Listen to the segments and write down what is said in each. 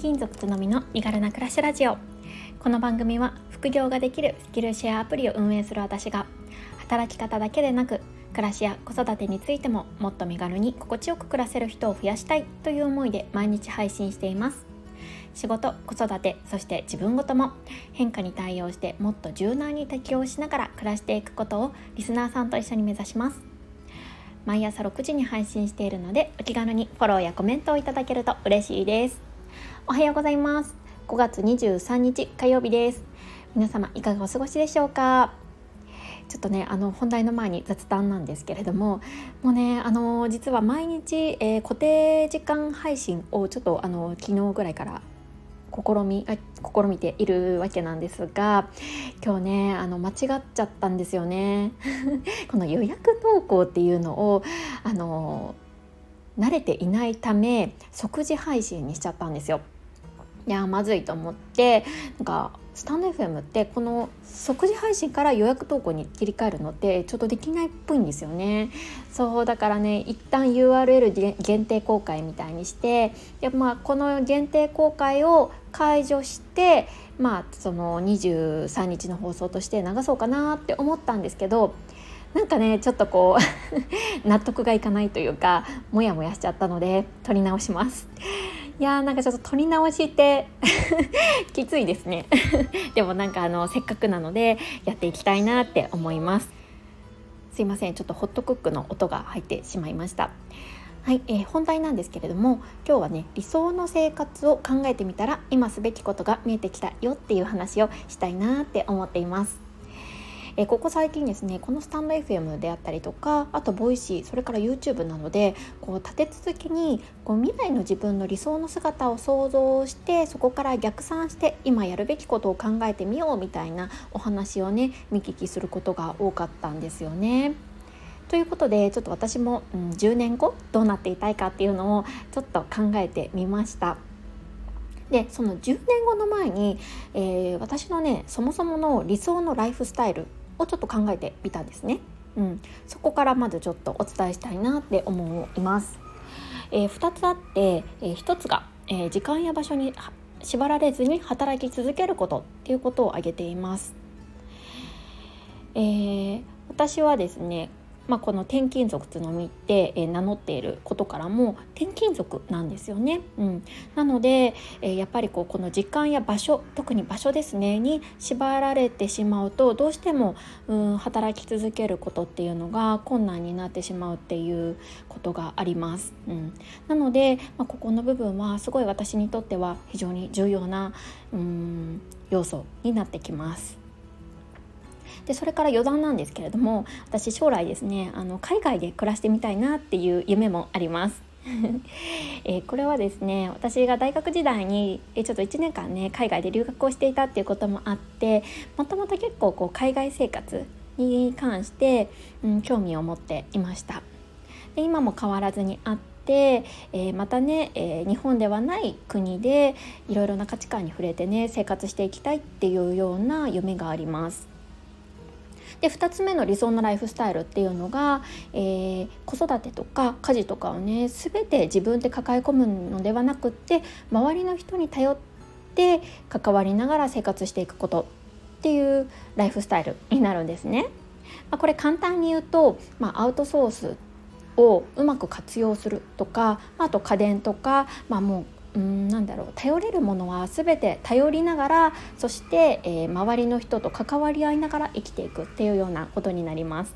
勤族つのみの身軽な暮らしラジオ。この番組は副業ができるスキルシェアアプリを運営する私が働き方だけでなく暮らしや子育てについてももっと身軽に心地よく暮らせる人を増やしたいという思いで毎日配信しています。仕事子育てそして自分ごとも変化に対応してもっと柔軟に適応しながら暮らしていくことをリスナーさんと一緒に目指します。毎朝6時に配信しているのでお気軽にフォローやコメントをいただけると嬉しいです。おはようございます。5月23日火曜日です。皆様いかがお過ごしでしょうか？ちょっとねあの本題の前に雑談なんですけれどももうねあの実は毎日、えー、固定時間配信をちょっとあの昨日ぐらいから試み試みているわけなんですが今日ねあの間違っちゃったんですよね。この予約投稿っていうのをあの慣れていないため即時配信にしちゃったんですよ。いやまずいと思ってなんかスタンド FM ってこの即時配信から予約投稿に切り替えるのってちょっとできないっぽいんですよねそうだからね一旦 URL 限定公開みたいにしてで、まあ、この限定公開を解除してまあその23日の放送として流そうかなって思ったんですけどなんかねちょっとこう 納得がいかないというかモヤモヤしちゃったので撮り直します。いやーなんかちょっと撮り直しって きついですね。でもなんかあのせっかくなのでやっていきたいなって思います。すいませんちょっとホットクックの音が入ってしまいました。はい、えー、本題なんですけれども今日はね理想の生活を考えてみたら今すべきことが見えてきたよっていう話をしたいなって思っています。えここ最近ですねこのスタンド FM であったりとかあとボイシーそれから YouTube なのでこう立て続けにこう未来の自分の理想の姿を想像してそこから逆算して今やるべきことを考えてみようみたいなお話をね見聞きすることが多かったんですよね。ということでちょっと私も、うん、10年後どうなっていたいかっていうのをちょっと考えてみました。でその10年後の前に、えー、私のねそもそもの理想のライフスタイルをちょっと考えてみたんですね。うん、そこからまずちょっとお伝えしたいなって思います。えー、2つあって、えー、1つが、えー、時間や場所に縛られずに働き続けることっていうことを挙げています。えー、私はですねまあ、この転勤族つのみって、え、名乗っていることからも転勤族なんですよね。うん、なので、え、やっぱりこうこの時間や場所特に場所ですねに縛られてしまうとどうしても、うん、働き続けることっていうのが困難になってしまうっていうことがあります。うん、なので、まあ、ここの部分はすごい私にとっては非常に重要な、うん、要素になってきます。でそれから余談なんですけれども私将来ですねあの海外で暮らしてみたいなっていう夢もあります。えー、これはですね私が大学時代に、えちょっと1年間ね海外で留学をしていたっていうこともあってもともと結構こう海外生活に関して、うん、興味を持っていました。で今も変わらずにあって、えー、またね、えー、日本ではない国でいろいろな価値観に触れてね生活していきたいっていうような夢があります。で2つ目の理想のライフスタイルっていうのが、えー、子育てとか家事とかをね全て自分で抱え込むのではなくって周りの人に頼って関わりながら生活していくことっていうライフスタイルになるんですね。まあ、これ簡単に言うと、まあ、アウトソースをうまく活用するとか、あと家電とか、まあ、もううんなんだろう頼れるものは全て頼りながらそして、えー、周りの人と関わり合いながら生きていくっていうようなことになります。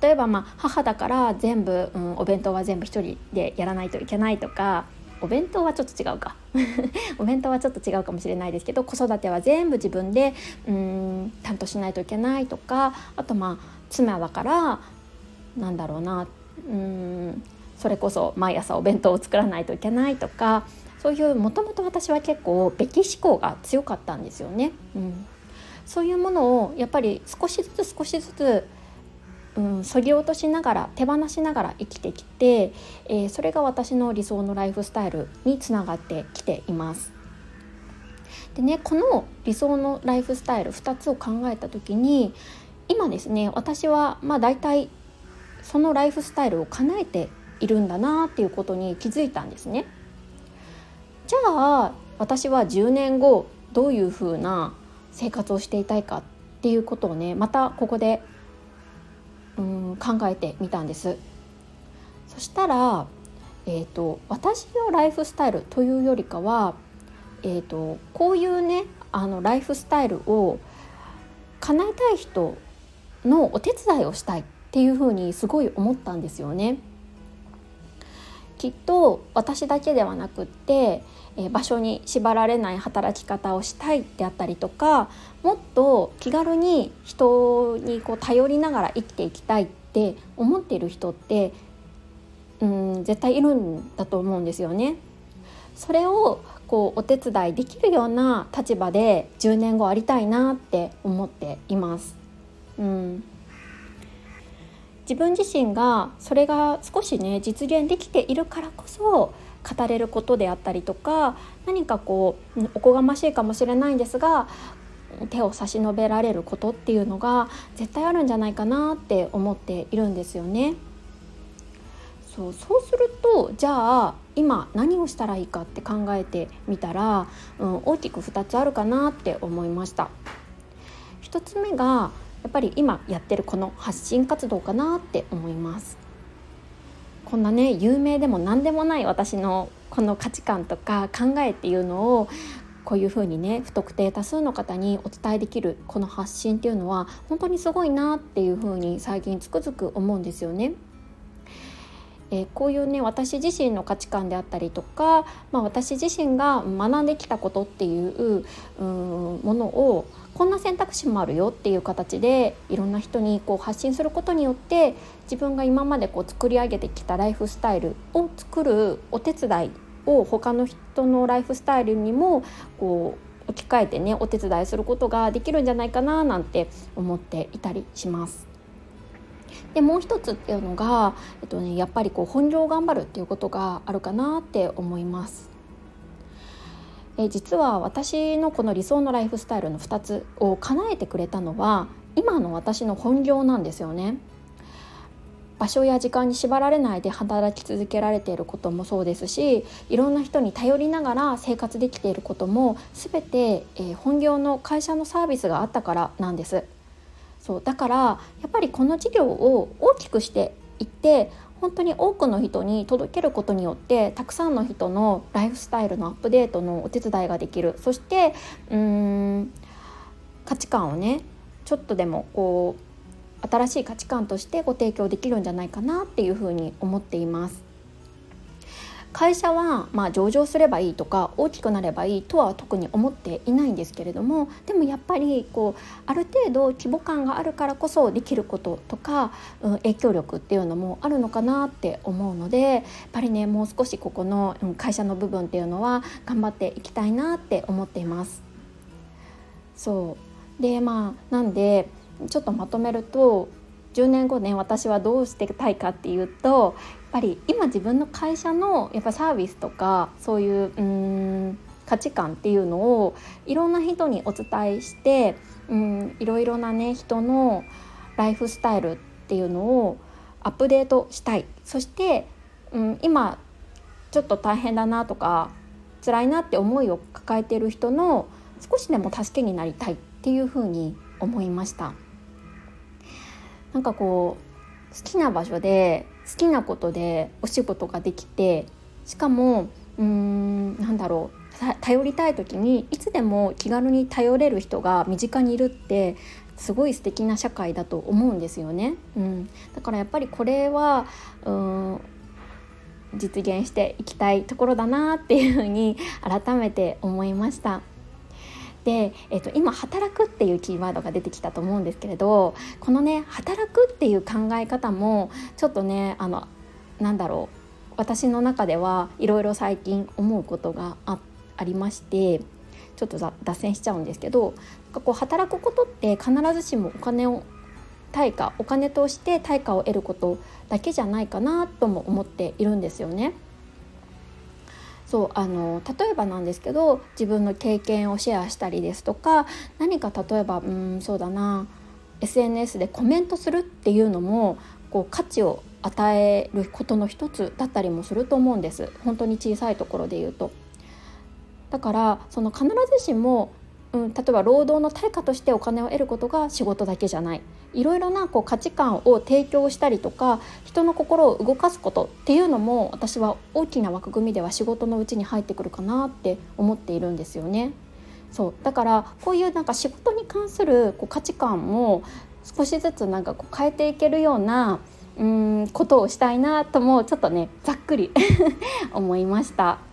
例えば、まあ、母だから全部、うん、お弁当は全部一人でやらないといけないとかお弁当はちょっと違うか お弁当はちょっと違うかもしれないですけど子育ては全部自分でうん担当しないといけないとかあとまあ妻だからなんだろうなうんそれこそ毎朝お弁当を作らないといけないとかそういうもともと私は結構べき思考が強かったんですよね。うん、そういうものをやっぱり少しずつ少しずつうん、そぎ落としながら手放しながら生きてきて、えー、それが私の理想のライフスタイルにつながってきています。でねこの理想のライフスタイル2つを考えた時に今ですね私はまあ大体そのライフスタイルを叶えているんだなっていうことに気づいたんですね。じゃあ私は10年後どういうふうな生活をしていたいかっていうことをねまたここでうん考えてみたんです。そしたら、えーと、私のライフスタイルというよりかは、えーと、こういうねあのライフスタイルを叶えたい人のお手伝いをしたいっていうふうにすごい思ったんですよね。きっと私だけではなくって、え、場所に縛られない働き方をしたいであったりとかもっと気軽に人にこう頼りながら生きていきたいって思っている人ってうん絶対いるんだと思うんですよね。それをこうお手伝いできるような立場で10年後ありたいなって思っています。うん、自分自身がそれが少しね実現できているからこそ語れることであったりとか何かこうおこがましいかもしれないんですが手を差し伸べられることっていうのが絶対あるんじゃないかなって思っているんですよね。そうそうするとじゃあ今何をしたらいいかって考えてみたら、うん、大きく2つあるかなって思いました。1つ目がやっぱり今やってるこの発信活動かなって思います。こんなね有名でも何でもない私のこの価値観とか考えっていうのをこういうふうにね不特定多数の方にお伝えできるこの発信っていうのは本当にすごいなっていうふうに最近つくづく思うんですよね。えー、こういうね私自身の価値観であったりとか、まあ、私自身が学んできたことっていうものをこんな選択肢もあるよっていう形でいろんな人にこう発信することによって自分が今までこう作り上げてきたライフスタイルを作るお手伝いを他の人のライフスタイルにもこう置き換えてねお手伝いすることができるんじゃないかななんて思っていたりします。でもう一つっていうのが、えっとね、やっぱりこう本業を頑張るっていうことがあるかなって思います。え実は私のこの理想のライフスタイルの2つを叶えてくれたのは今の私の本業なんですよね。場所や時間に縛られないで働き続けられていることもそうですしいろんな人に頼りながら生活できていることも全て、え、本業の会社のサービスがあったからなんです。そうだからやっぱりこの事業を大きくしていって本当に多くの人に届けることによってたくさんの人のライフスタイルのアップデートのお手伝いができるそしてうーん価値観をねちょっとでもこう新しい価値観としてご提供できるんじゃないかなっていうふうに思っています。会社はまあ上場すればいいとか大きくなればいいとは特に思っていないんですけれどもでもやっぱりこうある程度規模感があるからこそできることとか、うん、影響力っていうのもあるのかなって思うのでやっぱりねもう少しここの、会社の部分っていうのは頑張っていきたいなって思っています。そうでまあなんでちょっとまとめると10年後ね私はどうしてたいかっていうとぱり今自分の会社のやっぱサービスとかそういううん価値観っていうのをいろんな人にお伝えしてうんいろいろなね人のライフスタイルっていうのをアップデートしたいそして、うん、今ちょっと大変だなとか辛いなって思いを抱えている人の少しでも助けになりたいっていうふうに思いました。なんかこう好きな場所で好きなことでお仕事ができてしかもうーんなんだろう頼りたい時にいつでも気軽に頼れる人が身近にいるってすごい素敵な社会だと思うんですよね。うん、だからやっぱりこれはうん実現していきたいところだなっていうふうに改めて思いました。で、えー、と今「働く」っていうキーワードが出てきたと思うんですけれどこのね働くっていう考え方もちょっとねあのなんだろう私の中ではいろいろ最近思うことがあありましてちょっと脱線しちゃうんですけどこう働くことって必ずしもお金を対価お金として対価を得ることだけじゃないかなとも思っているんですよね。そうあの例えばなんですけど自分の経験をシェアしたりですとか何か例えばうんそうだな SNS でコメントするっていうのもこう価値を与えることの一つだったりもすると思うんです本当に小さいところで言うと。だからその必ずしもうん、例えば労働の対価としてお金を得ることが仕事だけじゃないいろいろなこう価値観を提供したりとか人の心を動かすことっていうのも私は大きな枠組みでは仕事のうちに入ってくるかなって思っているんですよね。そうだからこういうなんか仕事に関するこう価値観も少しずつなんかこう変えていけるようなうんことをしたいなともちょっとねざっくり 思いました。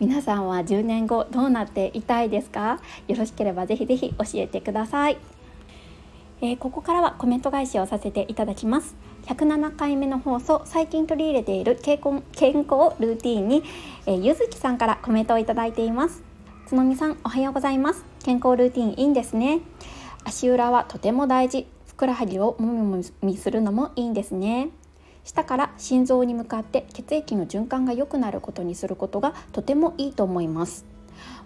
皆さんは10年後どうなっていたいですか？よろしければぜひぜひ教えてください、えー、ここからはコメント返しをさせていただきます。107回目の放送最近取り入れている健康健康ルーティンに、えー、ゆずきさんからコメントをいただいています。つのみさんおはようございます。健康ルーティンいいんですね。足裏はとても大事。ふくらはぎをもみもみするのもいいんですね。下から心臓に向かって血液の循環が良くなることにすることがとてもいいと思います。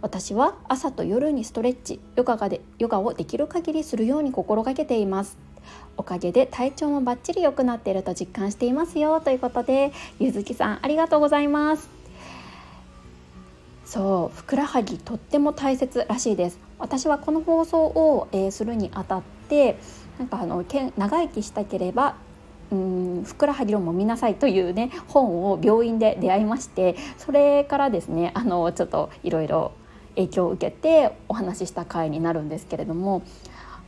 私は朝と夜にストレッチヨガがでヨガをできる限りするように心がけています。おかげで体調もバッチリ良くなっていると実感していますよということでゆずきさんありがとうございます。そうふくらはぎとっても大切らしいです。私はこの放送を、えー、するにあたってなんかあの長生きしたければうんふくらはぎをもみなさいというね本を病院で出会いましてそれからですねあのちょっといろいろ影響を受けてお話しした回になるんですけれども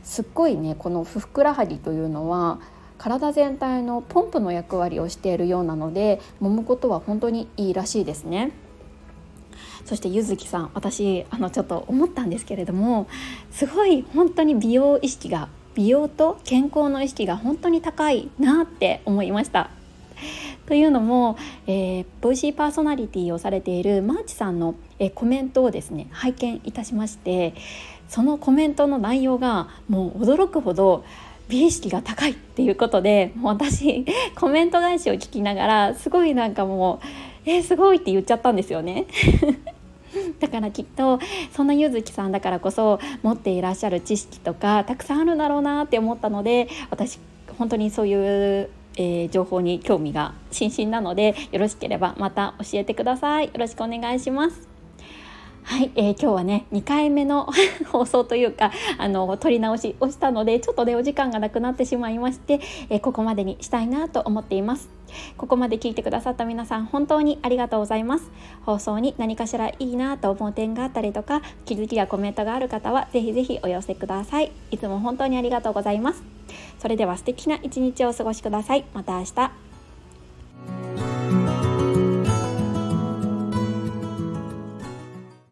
すっごいねこのふくらはぎというのは体全体のポンプの役割をしているようなので揉むことは本当にいいらしいですね。そしてゆずきさん私あのちょっと思ったんですけれどもすごい本当に美容意識が美容と健康の意識が本当に高いなって思いました。というのも、えー、ボイシーパーソナリティをされているマーチさんの、えー、コメントをですね拝見いたしましてそのコメントの内容がもう驚くほど美意識が高いっていうことでもう私コメント返しを聞きながらすごいなんかもう「えー、すごい」って言っちゃったんですよね。だからきっとそんなゆずきさんだからこそ持っていらっしゃる知識とかたくさんあるんだろうなって思ったので私本当にそういうえー、情報に興味が津々なのでよろしければまた教えてください。よろしくお願いします。はい、えー、今日はね2回目の 放送というかあの撮り直しをしたのでちょっとねお時間がなくなってしまいまして、えー、ここまでにしたいなと思っています。ここまで聞いてくださった皆さん本当にありがとうございます。放送に何かしらいいなと思う点があったりとか気づきやコメントがある方はぜひぜひお寄せください。いつも本当にありがとうございます。それでは素敵な一日をお過ごしください。また明日。